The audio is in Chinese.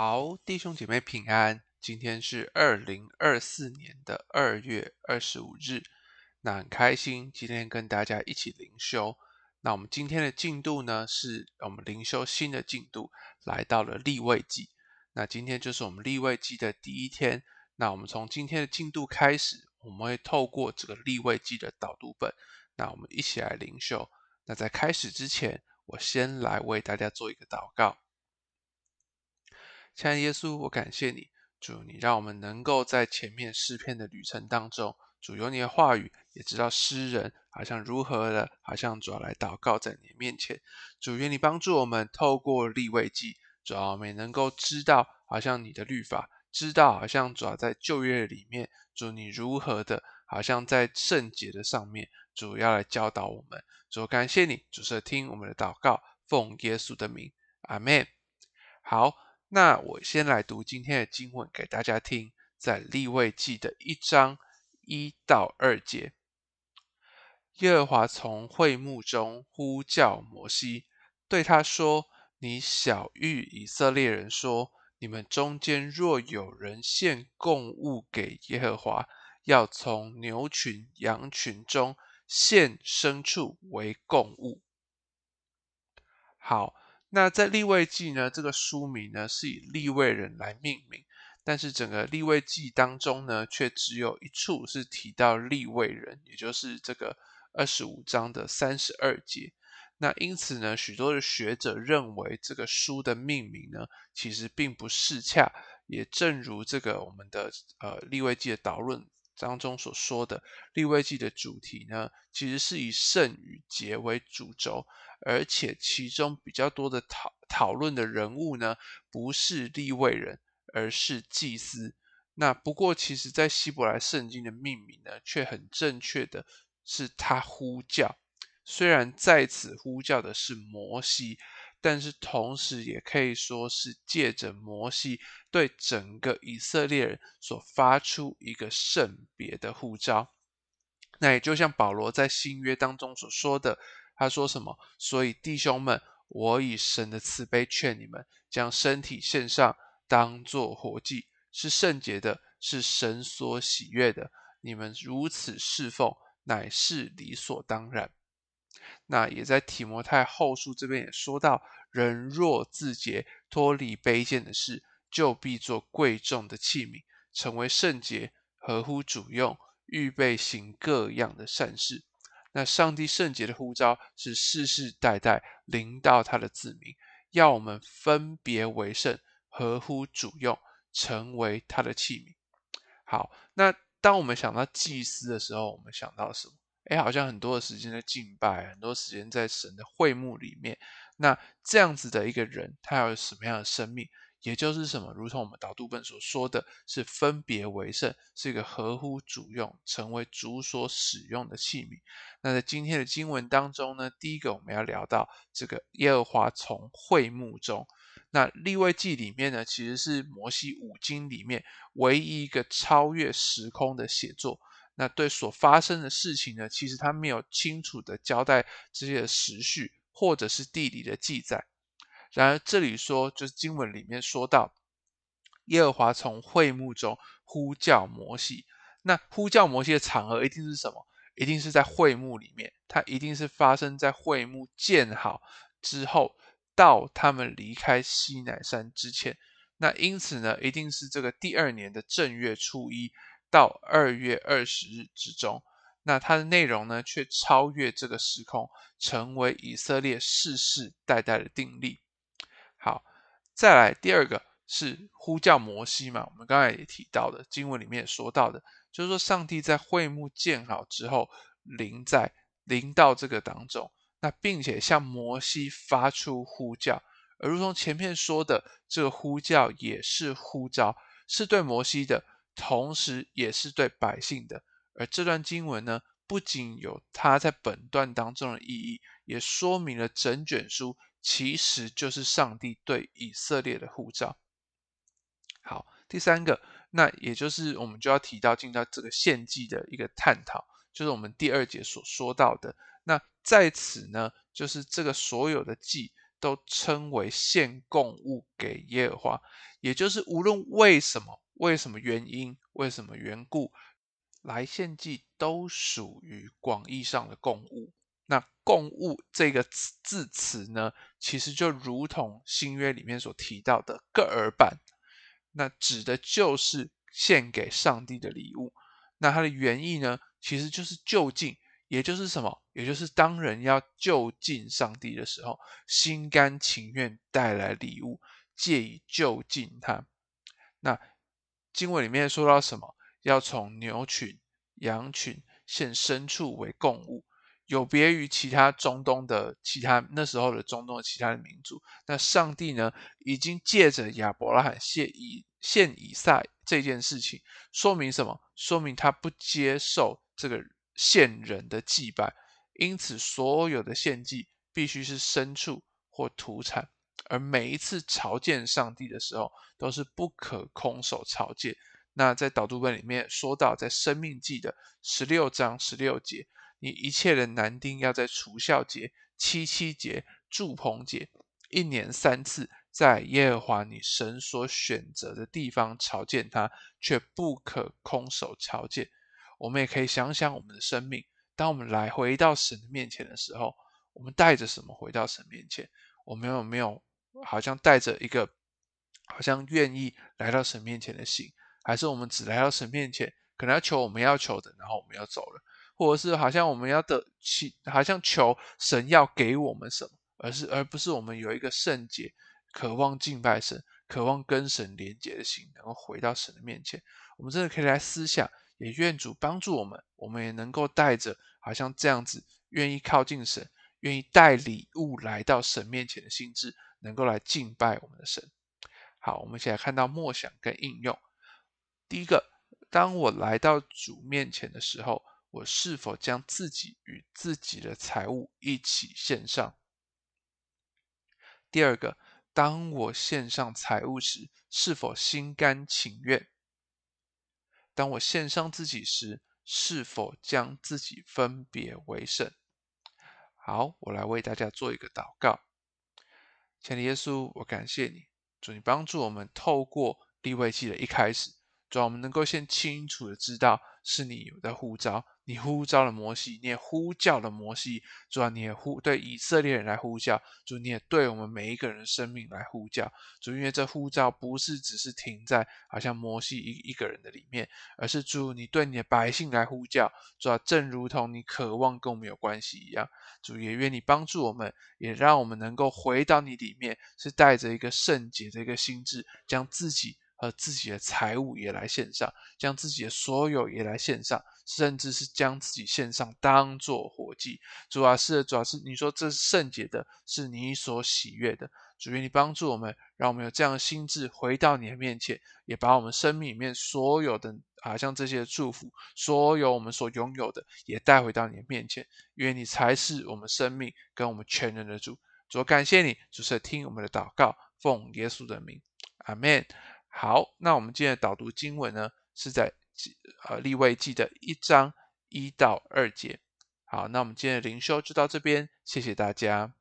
好，弟兄姐妹平安。今天是二零二四年的二月二十五日，那很开心今天跟大家一起灵修。那我们今天的进度呢，是我们灵修新的进度，来到了立位记。那今天就是我们立位记的第一天。那我们从今天的进度开始，我们会透过这个立位记的导读本，那我们一起来灵修。那在开始之前，我先来为大家做一个祷告。亲爱的耶稣，我感谢你，主，你让我们能够在前面诗篇的旅程当中，主有你的话语，也知道诗人好像如何的，好像主要来祷告在你面前。主，愿你帮助我们，透过立位记，主要我们也能够知道，好像你的律法，知道好像主要在旧约里面，主你如何的，好像在圣洁的上面，主要来教导我们。主，感谢你，主是听我们的祷告，奉耶稣的名，阿门。好。那我先来读今天的经文给大家听，在利未记的一章一到二节。耶和华从会幕中呼叫摩西，对他说：“你晓諭以色列人说，你们中间若有人献供物给耶和华，要从牛群、羊群中献牲畜为供物。”好。那在立位记呢，这个书名呢是以立位人来命名，但是整个立位记当中呢，却只有一处是提到立位人，也就是这个二十五章的三十二节。那因此呢，许多的学者认为这个书的命名呢，其实并不适恰，也正如这个我们的呃立位记的导论当中所说的，立位记的主题呢，其实是以圣与节为主轴。而且其中比较多的讨讨论的人物呢，不是立位人，而是祭司。那不过，其实在希伯来圣经的命名呢，却很正确的是他呼叫。虽然在此呼叫的是摩西，但是同时也可以说是借着摩西对整个以色列人所发出一个圣别的呼召。那也就像保罗在新约当中所说的。他说什么？所以弟兄们，我以神的慈悲劝你们，将身体献上，当作活祭，是圣洁的，是神所喜悦的。你们如此侍奉，乃是理所当然。那也在提摩太后书这边也说到：人若自洁，脱离卑贱的事，就必做贵重的器皿，成为圣洁，合乎主用，预备行各样的善事。那上帝圣洁的呼召是世世代代临到他的子民，要我们分别为圣，合乎主用，成为他的器皿。好，那当我们想到祭司的时候，我们想到什么？诶，好像很多的时间在敬拜，很多时间在神的会幕里面。那这样子的一个人，他有什么样的生命？也就是什么，如同我们导读本所说的是分别为圣，是一个合乎主用，成为主所使用的器皿。那在今天的经文当中呢，第一个我们要聊到这个耶和华从会幕中。那立位记里面呢，其实是摩西五经里面唯一一个超越时空的写作。那对所发生的事情呢，其实他没有清楚的交代这些的时序或者是地理的记载。然而这里说，就是经文里面说到，耶和华从会幕中呼叫摩西。那呼叫摩西的场合一定是什么？一定是在会幕里面，它一定是发生在会幕建好之后，到他们离开西乃山之前。那因此呢，一定是这个第二年的正月初一到二月二十日之中。那它的内容呢，却超越这个时空，成为以色列世世代代的定例。好，再来第二个是呼叫摩西嘛？我们刚才也提到的，经文里面也说到的，就是说上帝在会幕建好之后，临在临到这个当中，那并且向摩西发出呼叫，而如同前面说的，这个呼叫也是呼召，是对摩西的，同时也是对百姓的。而这段经文呢，不仅有它在本段当中的意义，也说明了整卷书。其实就是上帝对以色列的护照。好，第三个，那也就是我们就要提到进到这个献祭的一个探讨，就是我们第二节所说到的。那在此呢，就是这个所有的祭都称为献供物给耶和华，也就是无论为什么、为什么原因、为什么缘故来献祭，都属于广义上的供物。那供物这个字词呢，其实就如同新约里面所提到的各耳板，那指的就是献给上帝的礼物。那它的原意呢，其实就是就近，也就是什么？也就是当人要就近上帝的时候，心甘情愿带来礼物，借以就近他。那经文里面说到什么？要从牛群、羊群献牲畜为供物。有别于其他中东的其他那时候的中东的其他的民族，那上帝呢，已经借着亚伯拉罕献以献以撒这件事情，说明什么？说明他不接受这个献人的祭拜，因此所有的献祭必须是牲畜或土产，而每一次朝见上帝的时候，都是不可空手朝见。那在导读本里面说到，在生命记的十六章十六节。你一切的男丁要在除酵节、七七节、祝棚节，一年三次，在耶和华你神所选择的地方朝见他，却不可空手朝见。我们也可以想想我们的生命，当我们来回到神的面前的时候，我们带着什么回到神面前？我们有没有好像带着一个好像愿意来到神面前的心？还是我们只来到神面前，可能要求我们要求的，然后我们要走了？或者是好像我们要得起，好像求神要给我们什么，而是而不是我们有一个圣洁、渴望敬拜神、渴望跟神连结的心，能够回到神的面前。我们真的可以来思想，也愿主帮助我们，我们也能够带着好像这样子，愿意靠近神、愿意带礼物来到神面前的心志，能够来敬拜我们的神。好，我们一起来看到默想跟应用。第一个，当我来到主面前的时候。我是否将自己与自己的财物一起献上？第二个，当我献上财物时，是否心甘情愿？当我献上自己时，是否将自己分别为圣？好，我来为大家做一个祷告。亲爱的耶稣，我感谢你，祝你帮助我们透过立位记的一开始，主我们能够先清楚的知道是你的呼召。你呼召了摩西，你也呼叫了摩西，主啊，你也呼对以色列人来呼叫，主你也对我们每一个人的生命来呼叫，主因为这呼召不是只是停在好像摩西一一个人的里面，而是主你对你的百姓来呼叫，主要，正如同你渴望跟我们有关系一样，主也愿你帮助我们，也让我们能够回到你里面，是带着一个圣洁的一个心智，将自己。和自己的财物也来献上，将自己的所有也来献上，甚至是将自己献上当做活祭。主啊，是，主啊，是你说这是圣洁的，是你所喜悦的。主愿你帮助我们，让我们有这样的心志回到你的面前，也把我们生命里面所有的啊，像这些祝福，所有我们所拥有的，也带回到你的面前。愿你才是我们生命跟我们全人的主。主，感谢你，主是听我们的祷告，奉耶稣的名，阿门。好，那我们今天的导读经文呢，是在呃利未记的一章一到二节。好，那我们今天的灵修就到这边，谢谢大家。